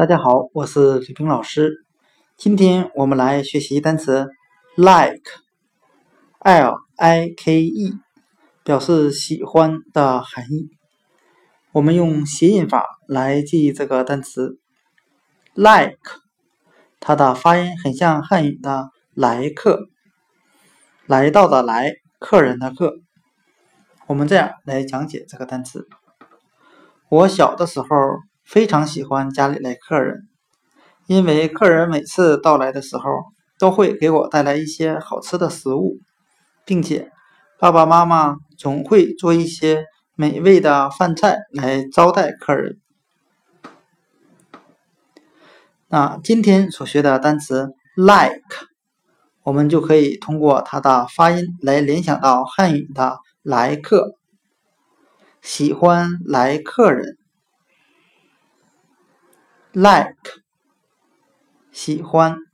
大家好，我是李平老师。今天我们来学习单词 like，l i k e，表示喜欢的含义。我们用谐音法来记忆这个单词 like，它的发音很像汉语的来客，来到的来，客人的客。我们这样来讲解这个单词。我小的时候非常喜欢家里来客人，因为客人每次到来的时候都会给我带来一些好吃的食物，并且爸爸妈妈总会做一些美味的饭菜来招待客人。那今天所学的单词 like，我们就可以通过它的发音来联想到汉语的来客。喜欢来客人，like，喜欢。